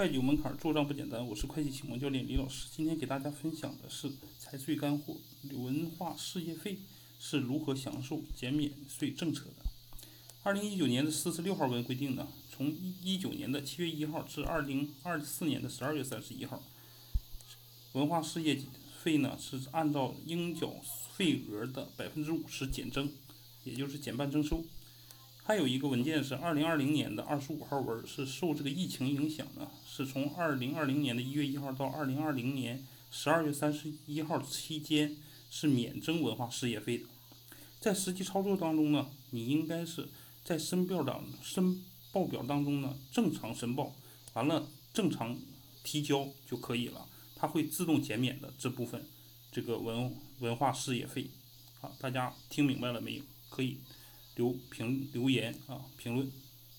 会计有门槛，做账不简单。我是会计启蒙教练李老师，今天给大家分享的是财税干货：文化事业费是如何享受减免税政策的。二零一九年的四十六号文规定呢，从一一九年的七月一号至二零二四年的十二月三十一号，文化事业费呢是按照应缴费额的百分之五十减征，也就是减半征收。还有一个文件是二零二零年的二十五号文，是受这个疫情影响呢，是从二零二零年的一月一号到二零二零年十二月三十一号期间是免征文化事业费的。在实际操作当中呢，你应该是在申报当申报表当中呢正常申报，完了正常提交就可以了，它会自动减免的这部分这个文文化事业费。好，大家听明白了没有？可以。留评留言啊，评论。